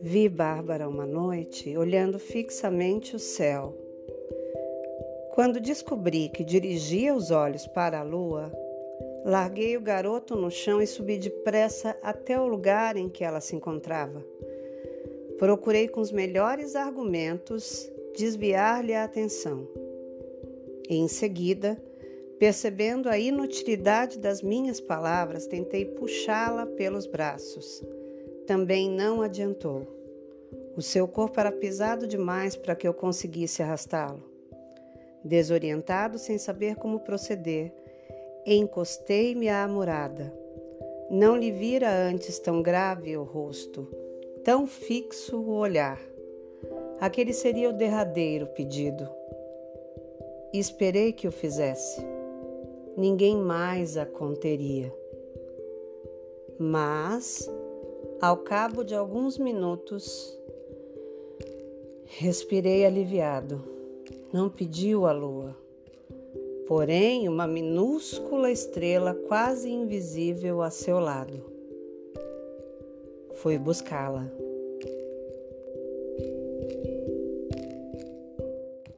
Vi Bárbara uma noite olhando fixamente o céu. Quando descobri que dirigia os olhos para a lua, larguei o garoto no chão e subi depressa até o lugar em que ela se encontrava. Procurei com os melhores argumentos desviar-lhe a atenção. E em seguida, percebendo a inutilidade das minhas palavras, tentei puxá-la pelos braços. Também não adiantou. O seu corpo era pesado demais para que eu conseguisse arrastá-lo. Desorientado, sem saber como proceder, encostei-me à murada. Não lhe vira antes tão grave o rosto, tão fixo o olhar. Aquele seria o derradeiro pedido. Esperei que o fizesse. Ninguém mais a conteria. Mas, ao cabo de alguns minutos, Respirei aliviado. Não pediu a lua. Porém, uma minúscula estrela quase invisível a seu lado. Foi buscá-la.